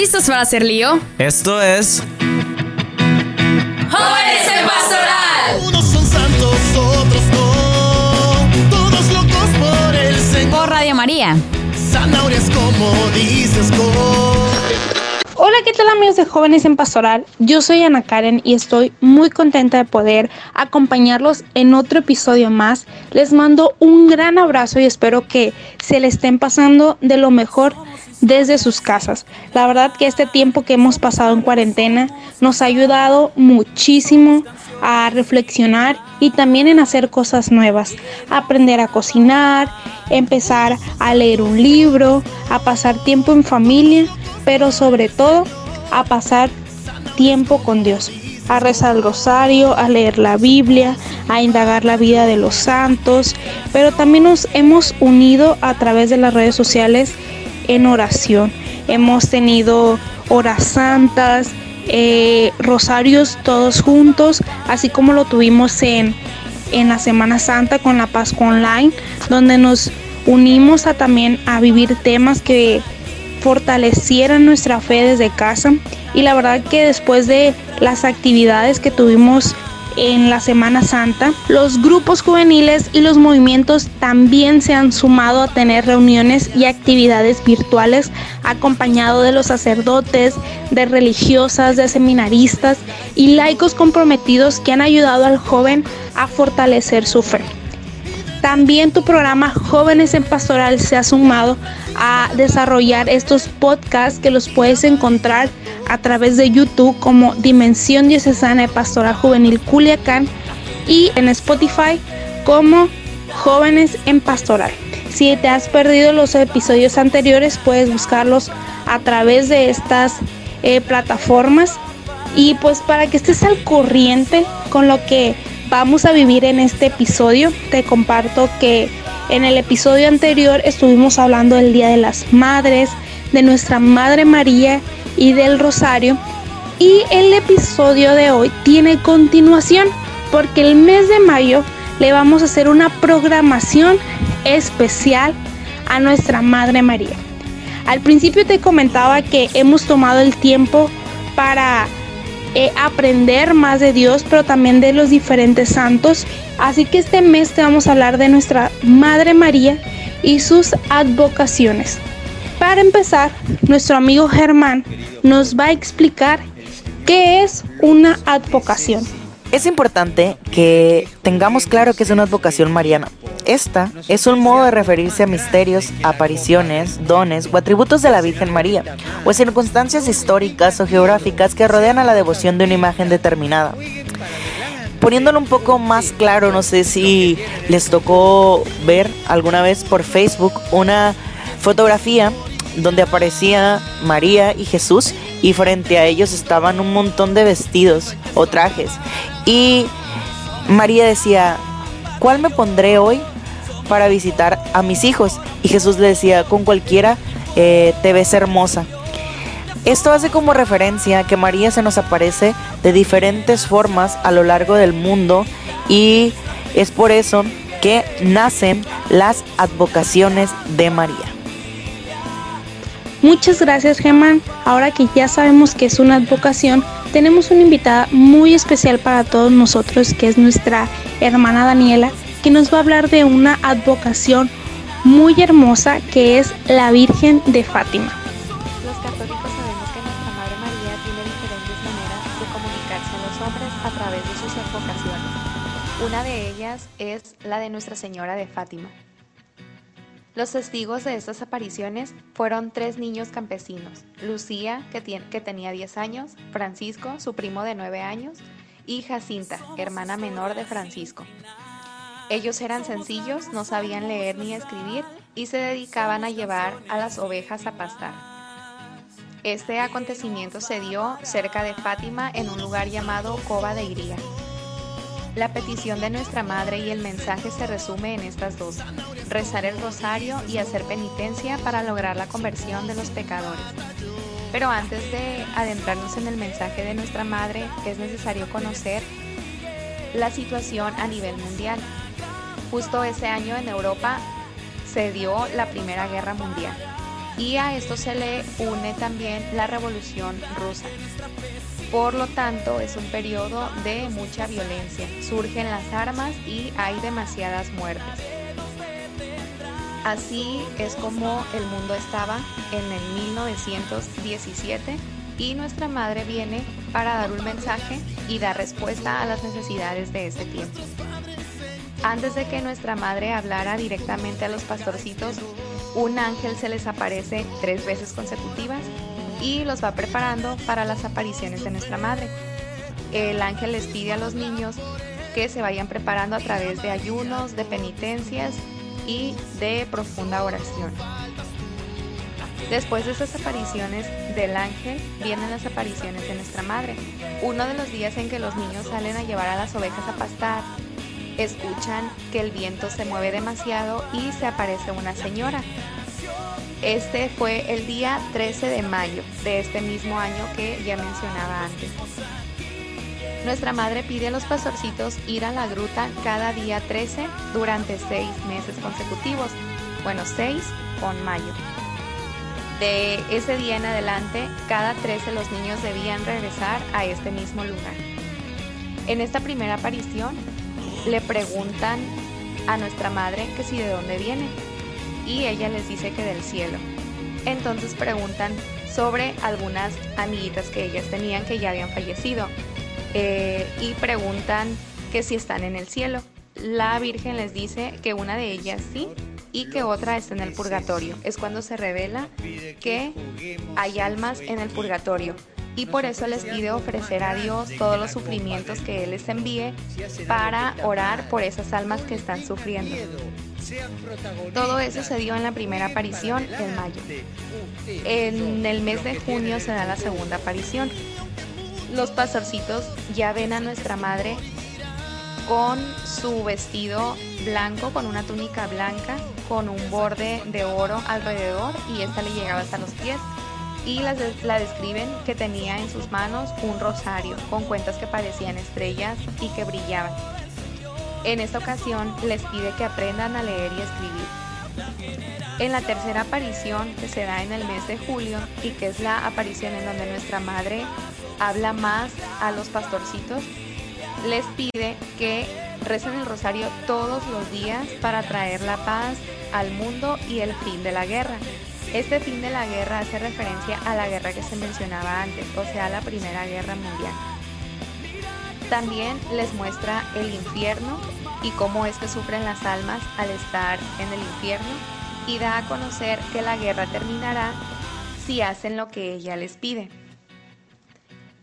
¿Listos para hacer lío? Esto es... ¡Jóvenes en Pastoral! Unos son santos, otros no. Todos locos por el Señor. Por Radio María. Zanahorias como dices. Hola, ¿qué tal amigos de Jóvenes en Pastoral? Yo soy Ana Karen y estoy muy contenta de poder acompañarlos en otro episodio más. Les mando un gran abrazo y espero que se le estén pasando de lo mejor desde sus casas. La verdad que este tiempo que hemos pasado en cuarentena nos ha ayudado muchísimo a reflexionar y también en hacer cosas nuevas, aprender a cocinar, empezar a leer un libro, a pasar tiempo en familia, pero sobre todo a pasar tiempo con Dios, a rezar el rosario, a leer la Biblia, a indagar la vida de los santos, pero también nos hemos unido a través de las redes sociales en oración. Hemos tenido horas santas, eh, rosarios todos juntos, así como lo tuvimos en, en la Semana Santa con la Pascua Online, donde nos unimos a también a vivir temas que fortalecieran nuestra fe desde casa. Y la verdad que después de las actividades que tuvimos en la Semana Santa, los grupos juveniles y los movimientos también se han sumado a tener reuniones y actividades virtuales acompañado de los sacerdotes, de religiosas, de seminaristas y laicos comprometidos que han ayudado al joven a fortalecer su fe. También tu programa Jóvenes en Pastoral se ha sumado a desarrollar estos podcasts que los puedes encontrar a través de YouTube como Dimensión Diocesana de Pastoral Juvenil Culiacán y en Spotify como Jóvenes en Pastoral. Si te has perdido los episodios anteriores, puedes buscarlos a través de estas eh, plataformas. Y pues para que estés al corriente con lo que vamos a vivir en este episodio, te comparto que en el episodio anterior estuvimos hablando del Día de las Madres, de nuestra Madre María y del Rosario. Y el episodio de hoy tiene continuación porque el mes de mayo le vamos a hacer una programación especial a nuestra Madre María. Al principio te comentaba que hemos tomado el tiempo para eh, aprender más de Dios, pero también de los diferentes santos. Así que este mes te vamos a hablar de nuestra Madre María y sus advocaciones. Para empezar, nuestro amigo Germán nos va a explicar qué es una advocación. Es importante que tengamos claro que es una advocación mariana. Esta es un modo de referirse a misterios, apariciones, dones o atributos de la Virgen María, o circunstancias históricas o geográficas que rodean a la devoción de una imagen determinada. Poniéndolo un poco más claro, no sé si les tocó ver alguna vez por Facebook una fotografía donde aparecía María y Jesús y frente a ellos estaban un montón de vestidos o trajes. Y María decía, ¿cuál me pondré hoy para visitar a mis hijos? Y Jesús le decía, con cualquiera eh, te ves hermosa. Esto hace como referencia que María se nos aparece de diferentes formas a lo largo del mundo y es por eso que nacen las advocaciones de María. Muchas gracias Germán. Ahora que ya sabemos que es una advocación, tenemos una invitada muy especial para todos nosotros, que es nuestra hermana Daniela, que nos va a hablar de una advocación muy hermosa que es la Virgen de Fátima. Los católicos sabemos que nuestra Madre María tiene diferentes maneras de comunicarse a los hombres a través de sus advocaciones. Una de ellas es la de Nuestra Señora de Fátima. Los testigos de estas apariciones fueron tres niños campesinos, Lucía, que, que tenía 10 años, Francisco, su primo de 9 años, y Jacinta, hermana menor de Francisco. Ellos eran sencillos, no sabían leer ni escribir y se dedicaban a llevar a las ovejas a pastar. Este acontecimiento se dio cerca de Fátima en un lugar llamado Cova de Iría. La petición de nuestra Madre y el mensaje se resume en estas dos, rezar el rosario y hacer penitencia para lograr la conversión de los pecadores. Pero antes de adentrarnos en el mensaje de nuestra Madre, es necesario conocer la situación a nivel mundial. Justo ese año en Europa se dio la Primera Guerra Mundial. y a esto se le une también la revolución rusa. Por lo tanto, es un periodo de mucha violencia. Surgen las armas y hay demasiadas muertes. Así es como el mundo estaba en el 1917 y nuestra madre viene para dar un mensaje y dar respuesta a las necesidades de ese tiempo. Antes de que nuestra madre hablara directamente a los pastorcitos, un ángel se les aparece tres veces consecutivas y los va preparando para las apariciones de nuestra madre. El ángel les pide a los niños que se vayan preparando a través de ayunos, de penitencias y de profunda oración. Después de esas apariciones del ángel vienen las apariciones de nuestra madre. Uno de los días en que los niños salen a llevar a las ovejas a pastar, escuchan que el viento se mueve demasiado y se aparece una señora. Este fue el día 13 de mayo de este mismo año que ya mencionaba antes. Nuestra madre pide a los pastorcitos ir a la gruta cada día 13 durante seis meses consecutivos. Bueno, seis con mayo. De ese día en adelante, cada 13 los niños debían regresar a este mismo lugar. En esta primera aparición, le preguntan a nuestra madre que si de dónde viene y ella les dice que del cielo. Entonces preguntan sobre algunas amiguitas que ellas tenían que ya habían fallecido eh, y preguntan que si están en el cielo. La Virgen les dice que una de ellas sí y que otra está en el purgatorio. Es cuando se revela que hay almas en el purgatorio y por eso les pide ofrecer a Dios todos los sufrimientos que Él les envíe para orar por esas almas que están sufriendo. Todo eso se dio en la primera aparición en mayo. En el mes de junio se da la segunda aparición. Los pastorcitos ya ven a nuestra madre con su vestido blanco, con una túnica blanca, con un borde de oro alrededor y esta le llegaba hasta los pies. Y la, la describen que tenía en sus manos un rosario con cuentas que parecían estrellas y que brillaban. En esta ocasión les pide que aprendan a leer y escribir. En la tercera aparición que se da en el mes de julio y que es la aparición en donde nuestra madre habla más a los pastorcitos, les pide que recen el rosario todos los días para traer la paz al mundo y el fin de la guerra. Este fin de la guerra hace referencia a la guerra que se mencionaba antes, o sea, la Primera Guerra Mundial. También les muestra el infierno y cómo es que sufren las almas al estar en el infierno y da a conocer que la guerra terminará si hacen lo que ella les pide.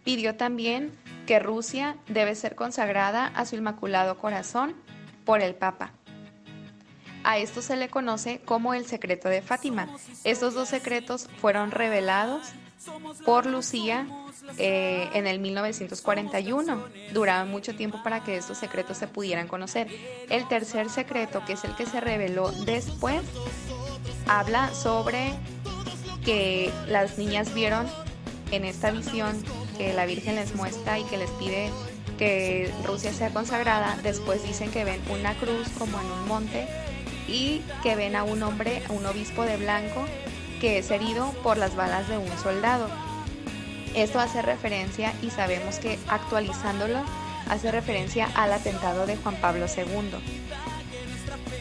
Pidió también que Rusia debe ser consagrada a su Inmaculado Corazón por el Papa. A esto se le conoce como el secreto de Fátima. Estos dos secretos fueron revelados por Lucía eh, en el 1941. Duraban mucho tiempo para que estos secretos se pudieran conocer. El tercer secreto, que es el que se reveló después, habla sobre que las niñas vieron en esta visión que la Virgen les muestra y que les pide que Rusia sea consagrada, después dicen que ven una cruz como en un monte y que ven a un hombre, a un obispo de blanco, que es herido por las balas de un soldado. Esto hace referencia y sabemos que actualizándolo hace referencia al atentado de Juan Pablo II.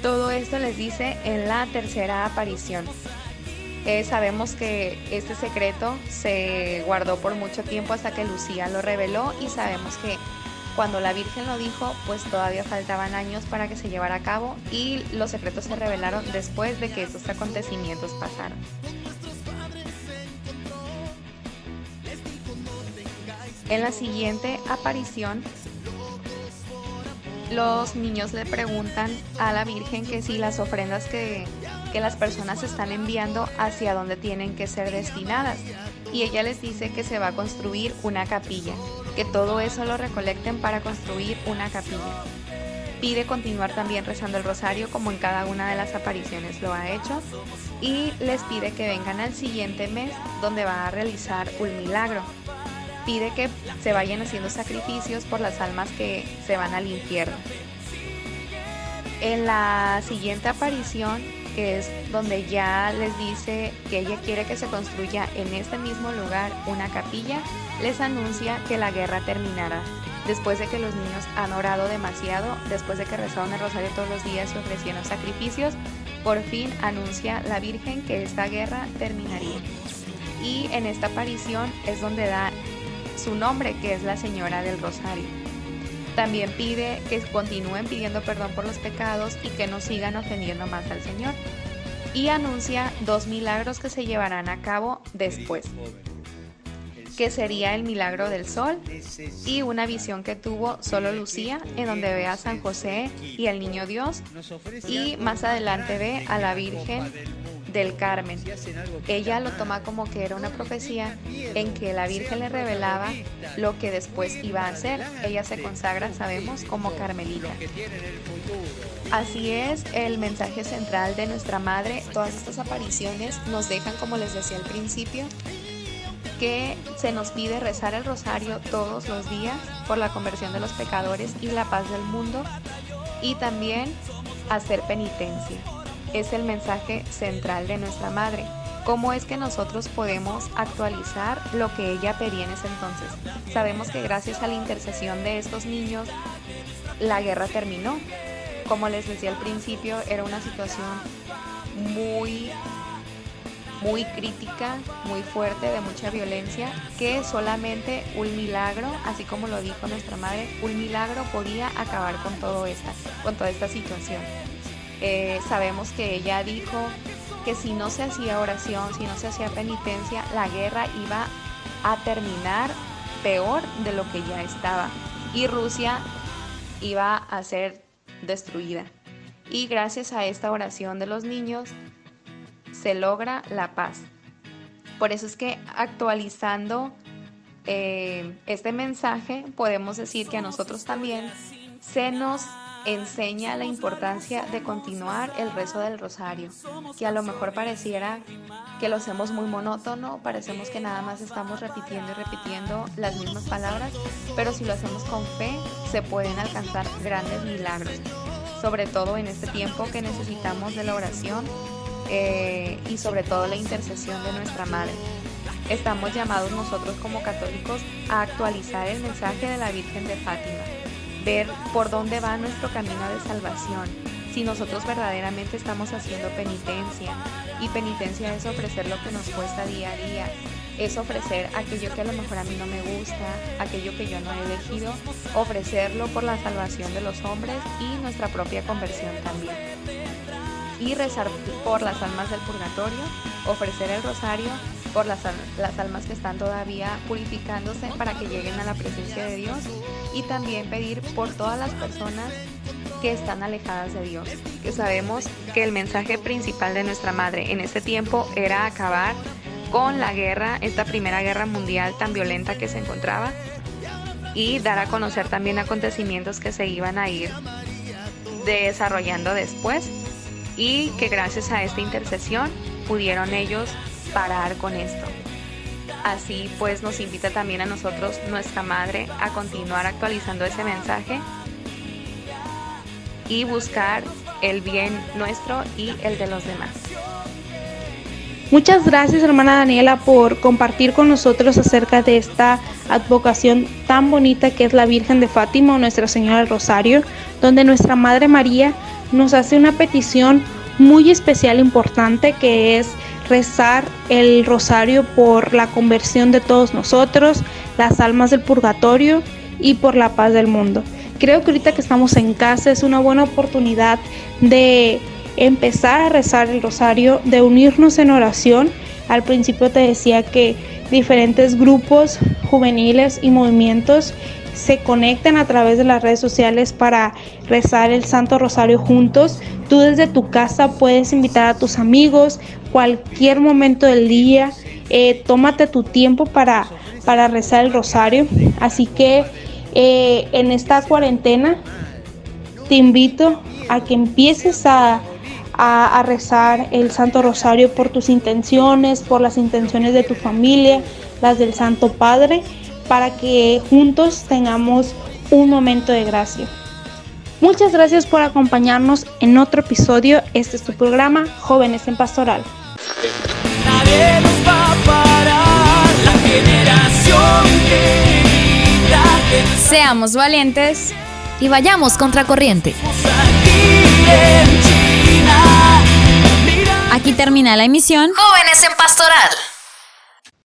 Todo esto les dice en la tercera aparición. Eh, sabemos que este secreto se guardó por mucho tiempo hasta que Lucía lo reveló y sabemos que cuando la Virgen lo dijo, pues todavía faltaban años para que se llevara a cabo y los secretos se revelaron después de que estos acontecimientos pasaron. En la siguiente aparición, los niños le preguntan a la Virgen que si las ofrendas que que las personas están enviando hacia donde tienen que ser destinadas. Y ella les dice que se va a construir una capilla, que todo eso lo recolecten para construir una capilla. Pide continuar también rezando el rosario como en cada una de las apariciones lo ha hecho y les pide que vengan al siguiente mes donde va a realizar un milagro. Pide que se vayan haciendo sacrificios por las almas que se van al infierno. En la siguiente aparición que es donde ya les dice que ella quiere que se construya en este mismo lugar una capilla, les anuncia que la guerra terminará. Después de que los niños han orado demasiado, después de que rezaron el rosario todos los días y ofrecieron sacrificios, por fin anuncia la Virgen que esta guerra terminaría. Y en esta aparición es donde da su nombre, que es la Señora del Rosario. También pide que continúen pidiendo perdón por los pecados y que no sigan ofendiendo más al Señor. Y anuncia dos milagros que se llevarán a cabo después que sería el milagro del sol y una visión que tuvo solo Lucía en donde ve a San José y al niño Dios y más adelante ve a la Virgen del Carmen. Ella lo toma como que era una profecía en que la Virgen le revelaba lo que después iba a hacer. Ella se consagra, sabemos, como Carmelita. Así es el mensaje central de nuestra madre. Todas estas apariciones nos dejan, como les decía al principio, que se nos pide rezar el rosario todos los días por la conversión de los pecadores y la paz del mundo y también hacer penitencia es el mensaje central de nuestra madre. ¿Cómo es que nosotros podemos actualizar lo que ella pedía en ese entonces? Sabemos que gracias a la intercesión de estos niños, la guerra terminó. Como les decía al principio, era una situación muy muy crítica, muy fuerte, de mucha violencia, que solamente un milagro, así como lo dijo nuestra madre, un milagro podía acabar con todo esta, con toda esta situación. Eh, sabemos que ella dijo que si no se hacía oración, si no se hacía penitencia, la guerra iba a terminar peor de lo que ya estaba y Rusia iba a ser destruida. Y gracias a esta oración de los niños se logra la paz. Por eso es que actualizando eh, este mensaje podemos decir que a nosotros también se nos enseña la importancia de continuar el rezo del rosario, que a lo mejor pareciera que lo hacemos muy monótono, parecemos que nada más estamos repitiendo y repitiendo las mismas palabras, pero si lo hacemos con fe se pueden alcanzar grandes milagros, sobre todo en este tiempo que necesitamos de la oración eh, y sobre todo la intercesión de nuestra Madre. Estamos llamados nosotros como católicos a actualizar el mensaje de la Virgen de Fátima ver por dónde va nuestro camino de salvación, si nosotros verdaderamente estamos haciendo penitencia. Y penitencia es ofrecer lo que nos cuesta día a día, es ofrecer aquello que a lo mejor a mí no me gusta, aquello que yo no he elegido, ofrecerlo por la salvación de los hombres y nuestra propia conversión también. Y rezar por las almas del purgatorio, ofrecer el rosario por las, las almas que están todavía purificándose para que lleguen a la presencia de Dios y también pedir por todas las personas que están alejadas de Dios, que sabemos que el mensaje principal de nuestra madre en ese tiempo era acabar con la guerra, esta primera guerra mundial tan violenta que se encontraba y dar a conocer también acontecimientos que se iban a ir desarrollando después y que gracias a esta intercesión pudieron ellos parar con esto. Así pues nos invita también a nosotros, nuestra madre, a continuar actualizando ese mensaje y buscar el bien nuestro y el de los demás. Muchas gracias hermana Daniela por compartir con nosotros acerca de esta advocación tan bonita que es la Virgen de Fátima o Nuestra Señora del Rosario, donde nuestra Madre María nos hace una petición muy especial, importante, que es rezar el rosario por la conversión de todos nosotros, las almas del purgatorio y por la paz del mundo. Creo que ahorita que estamos en casa es una buena oportunidad de empezar a rezar el rosario, de unirnos en oración. Al principio te decía que diferentes grupos juveniles y movimientos se conectan a través de las redes sociales para rezar el Santo Rosario juntos. Tú desde tu casa puedes invitar a tus amigos, cualquier momento del día, eh, tómate tu tiempo para, para rezar el rosario. Así que eh, en esta cuarentena te invito a que empieces a, a, rezar el Santo Rosario por tus intenciones, por las intenciones de tu familia, las del Santo Padre, para que juntos tengamos un momento de gracia. Muchas gracias por acompañarnos en otro episodio. Este es tu programa Jóvenes en Pastoral. Nadie nos va a parar, la generación que grita, que Seamos valientes. Y vayamos contracorriente. Aquí termina la emisión. Jóvenes en Pastoral.